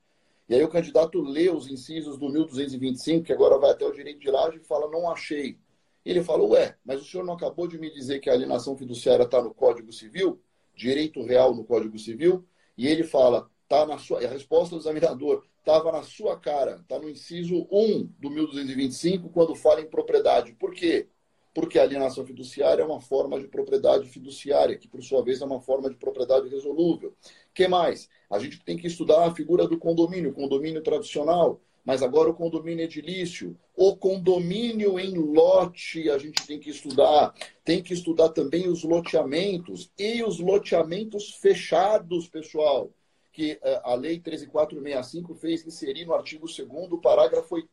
E aí o candidato lê os incisos do 1225, que agora vai até o direito de laje, e fala, não achei. Ele fala, ué, mas o senhor não acabou de me dizer que a alienação fiduciária está no Código Civil? Direito real no Código Civil? E ele fala, tá na sua. A resposta do examinador estava na sua cara, está no inciso 1 do 1225, quando fala em propriedade. Por quê? Porque a alienação fiduciária é uma forma de propriedade fiduciária, que por sua vez é uma forma de propriedade resolúvel. que mais? A gente tem que estudar a figura do condomínio, condomínio tradicional, mas agora o condomínio edilício, o condomínio em lote, a gente tem que estudar. Tem que estudar também os loteamentos e os loteamentos fechados, pessoal, que eh, a Lei 13465 fez inserir no artigo 2 parágrafo 8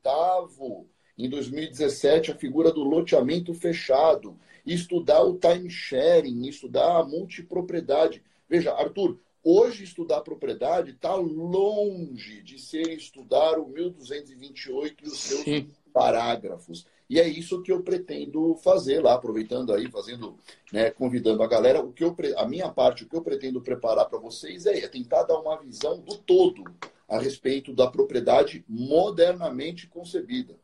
em 2017, a figura do loteamento fechado, estudar o time sharing, estudar a multipropriedade. Veja, Arthur, Hoje, estudar propriedade está longe de ser estudar o 1228 e os seus Sim. parágrafos. E é isso que eu pretendo fazer lá, aproveitando aí, fazendo, né, convidando a galera. O que eu, a minha parte, o que eu pretendo preparar para vocês é, é tentar dar uma visão do todo a respeito da propriedade modernamente concebida.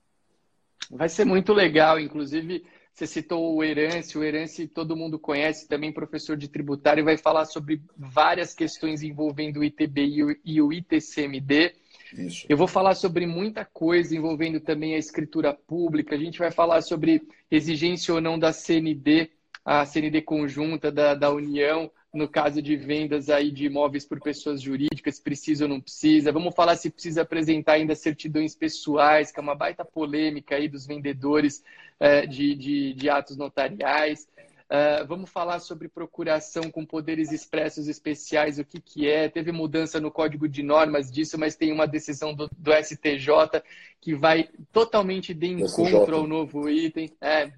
Vai ser muito legal, inclusive Você citou o Herance, o Herance todo mundo conhece, também professor de tributário, vai falar sobre várias questões envolvendo o ITBI e o ITCMD. Isso. Eu vou falar sobre muita coisa envolvendo também a escritura pública. A gente vai falar sobre exigência ou não da CND, a CND conjunta da, da União, no caso de vendas aí de imóveis por pessoas jurídicas, precisa ou não precisa. Vamos falar se precisa apresentar ainda certidões pessoais, que é uma baita polêmica aí dos vendedores é, de, de, de, atos notariais. Uh, vamos falar sobre procuração com poderes expressos especiais, o que, que é. Teve mudança no código de normas disso, mas tem uma decisão do, do STJ que vai totalmente de encontro SJ. ao novo item. É,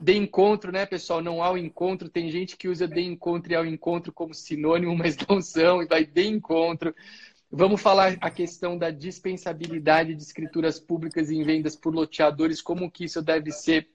de encontro, né, pessoal? Não ao encontro. Tem gente que usa de encontro e ao encontro como sinônimo, mas não são, e vai de encontro. Vamos falar a questão da dispensabilidade de escrituras públicas em vendas por loteadores, como que isso deve ser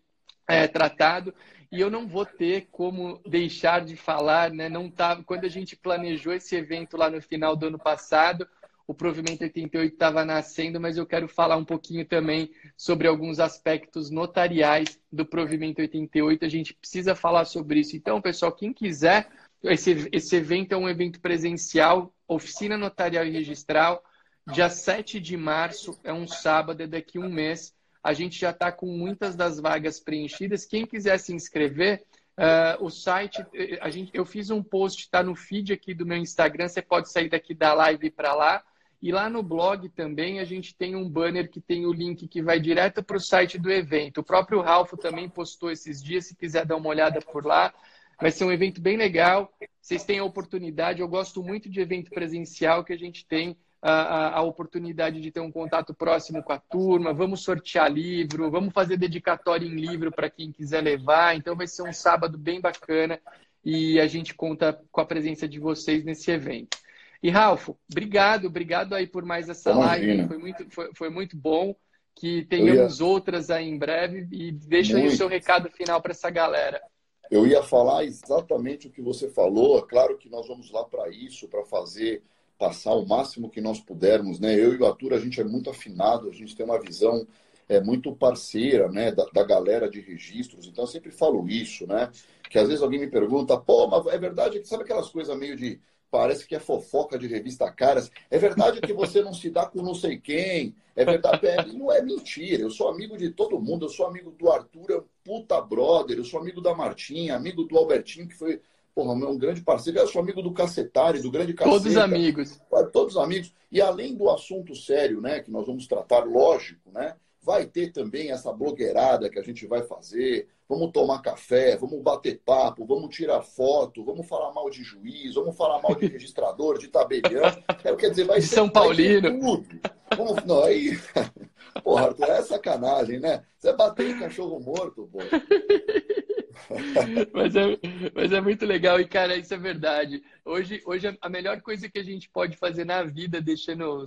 é, tratado. E eu não vou ter como deixar de falar, né? Não tá, quando a gente planejou esse evento lá no final do ano passado, o Provimento 88 estava nascendo, mas eu quero falar um pouquinho também sobre alguns aspectos notariais do Provimento 88. A gente precisa falar sobre isso. Então, pessoal, quem quiser, esse, esse evento é um evento presencial, oficina notarial e registral, dia 7 de março, é um sábado, é daqui um mês. A gente já está com muitas das vagas preenchidas. Quem quiser se inscrever, Uh, o site, a gente, eu fiz um post, está no feed aqui do meu Instagram. Você pode sair daqui da live para lá. E lá no blog também a gente tem um banner que tem o link que vai direto para o site do evento. O próprio Ralfo também postou esses dias, se quiser dar uma olhada por lá. Vai ser um evento bem legal. Vocês têm a oportunidade. Eu gosto muito de evento presencial que a gente tem a, a, oportunidade de ter um contato próximo com a turma. Vamos sortear livro, vamos fazer dedicatória em livro para quem quiser levar. Então vai ser um sábado bem bacana e a gente conta com a presença de vocês nesse evento. E, Ralf, obrigado, obrigado aí por mais essa Imagina. live. Foi muito, foi, foi muito bom. Que tenhamos ia... outras aí em breve. E deixa muito. aí o seu recado final para essa galera.
Eu ia falar exatamente o que você falou. É claro que nós vamos lá para isso, para fazer passar o máximo que nós pudermos, né? Eu e o Arthur, a gente é muito afinado, a gente tem uma visão é muito parceira, né, da, da galera de registros. Então eu sempre falo isso, né? Que às vezes alguém me pergunta, pô, mas é verdade que sabe aquelas coisas meio de parece que é fofoca de revista Caras. É verdade que você não se dá com não sei quem. É verdade. É, não é mentira. Eu sou amigo de todo mundo. Eu sou amigo do Arthur, é puta brother. Eu sou amigo da Martinha, amigo do Albertinho, que foi porra, um grande parceiro. Eu sou amigo do Cacetari, do grande Caceta.
Todos amigos.
Todos amigos. E além do assunto sério, né, que nós vamos tratar, lógico, né? Vai ter também essa blogueirada que a gente vai fazer. Vamos tomar café, vamos bater papo, vamos tirar foto, vamos falar mal de juiz, vamos falar mal de registrador, de tabelião. É, quer dizer, vai
de ser, São Paulino.
tudo. Vamos, não, aí. Porra, Arthur, é sacanagem, né? Você bater em cachorro morto, pô.
mas, é, mas é muito legal e, cara, isso é verdade. Hoje, hoje a melhor coisa que a gente pode fazer na vida, deixando.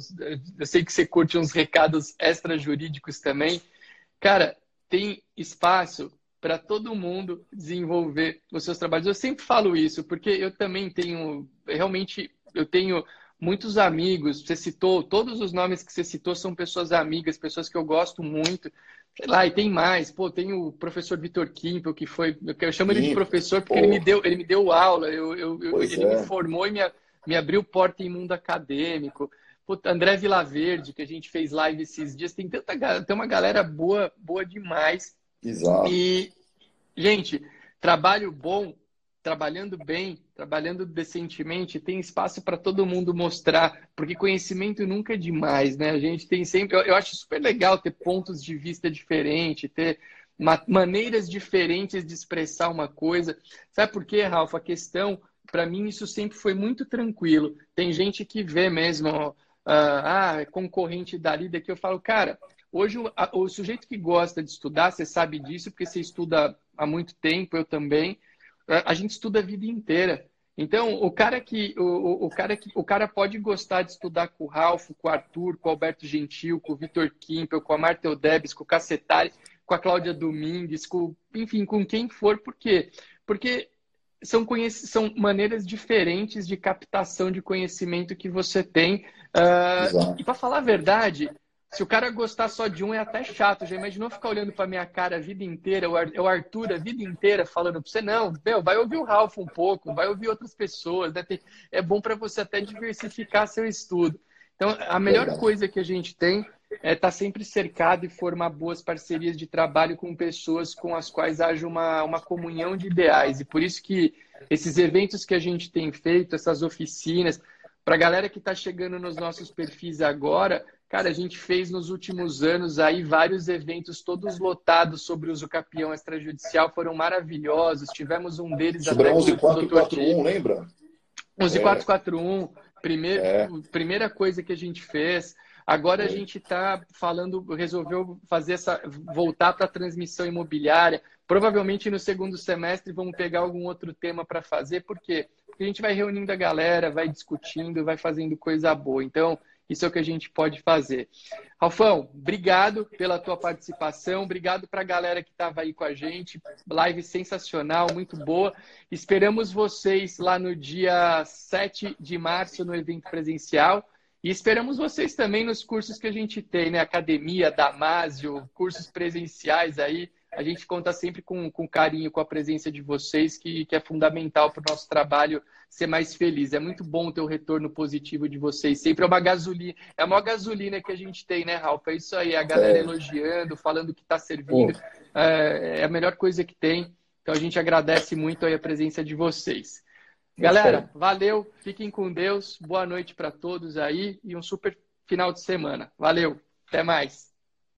Eu sei que você curte uns recados extra-jurídicos também. Cara, tem espaço para todo mundo desenvolver os seus trabalhos. Eu sempre falo isso, porque eu também tenho. Realmente, eu tenho muitos amigos. Você citou, todos os nomes que você citou são pessoas amigas, pessoas que eu gosto muito. Sei lá, e tem mais. Pô, tem o professor Vitor Kimpel, que foi. Eu chamo ele de professor porque ele me, deu, ele me deu aula. Eu, eu, eu ele é. me formou e me, me abriu porta em mundo acadêmico. Pô, André Vilaverde, que a gente fez live esses dias. Tem, tanta, tem uma galera boa, boa demais.
Exato.
E, gente, trabalho bom trabalhando bem, trabalhando decentemente, tem espaço para todo mundo mostrar, porque conhecimento nunca é demais, né? A gente tem sempre, eu, eu acho super legal ter pontos de vista diferentes, ter maneiras diferentes de expressar uma coisa. Sabe por quê, Ralf? A questão, para mim, isso sempre foi muito tranquilo. Tem gente que vê mesmo, ó, ah, é concorrente dali, daqui eu falo, cara, hoje o, sujeito que gosta de estudar, você sabe disso, porque você estuda há muito tempo, eu também a gente estuda a vida inteira. Então, o cara que o, o, cara que o cara pode gostar de estudar com o Ralph, com o Arthur, com o Alberto Gentil, com o Vitor Kimpel, com a Marta Eudebes, com o Cacetari, com a Cláudia Domingues, com, enfim, com quem for, por quê? Porque são, são maneiras diferentes de captação de conhecimento que você tem. Uh, e para falar a verdade, se o cara gostar só de um, é até chato. Já imaginou ficar olhando pra minha cara a vida inteira, o Arthur a vida inteira falando pra você, não, meu, vai ouvir o Ralph um pouco, vai ouvir outras pessoas. Né? É bom para você até diversificar seu estudo. Então, a melhor Verdade. coisa que a gente tem é estar tá sempre cercado e formar boas parcerias de trabalho com pessoas com as quais haja uma, uma comunhão de ideais. E por isso que esses eventos que a gente tem feito, essas oficinas, para a galera que está chegando nos nossos perfis agora, cara, a gente fez nos últimos anos aí vários eventos todos lotados sobre o uso capião extrajudicial, foram maravilhosos. Tivemos um deles
sobre até 11441, lembra?
11441, é. é. primeira coisa que a gente fez. Agora a gente está falando, resolveu fazer essa, voltar para a transmissão imobiliária. Provavelmente no segundo semestre vamos pegar algum outro tema para fazer, por quê? Porque a gente vai reunindo a galera, vai discutindo, vai fazendo coisa boa. Então, isso é o que a gente pode fazer. Ralfão, obrigado pela tua participação, obrigado para a galera que estava aí com a gente. Live sensacional, muito boa. Esperamos vocês lá no dia 7 de março no evento presencial. E esperamos vocês também nos cursos que a gente tem, né? Academia, Damásio, cursos presenciais aí. A gente conta sempre com, com carinho com a presença de vocês, que, que é fundamental para o nosso trabalho ser mais feliz. É muito bom ter o retorno positivo de vocês. Sempre é uma gasolina, é a maior gasolina que a gente tem, né, Ralf? É isso aí, a galera é. elogiando, falando que está servindo. É, é a melhor coisa que tem. Então a gente agradece muito a presença de vocês. Galera, valeu, fiquem com Deus, boa noite para todos aí e um super final de semana. Valeu, até mais.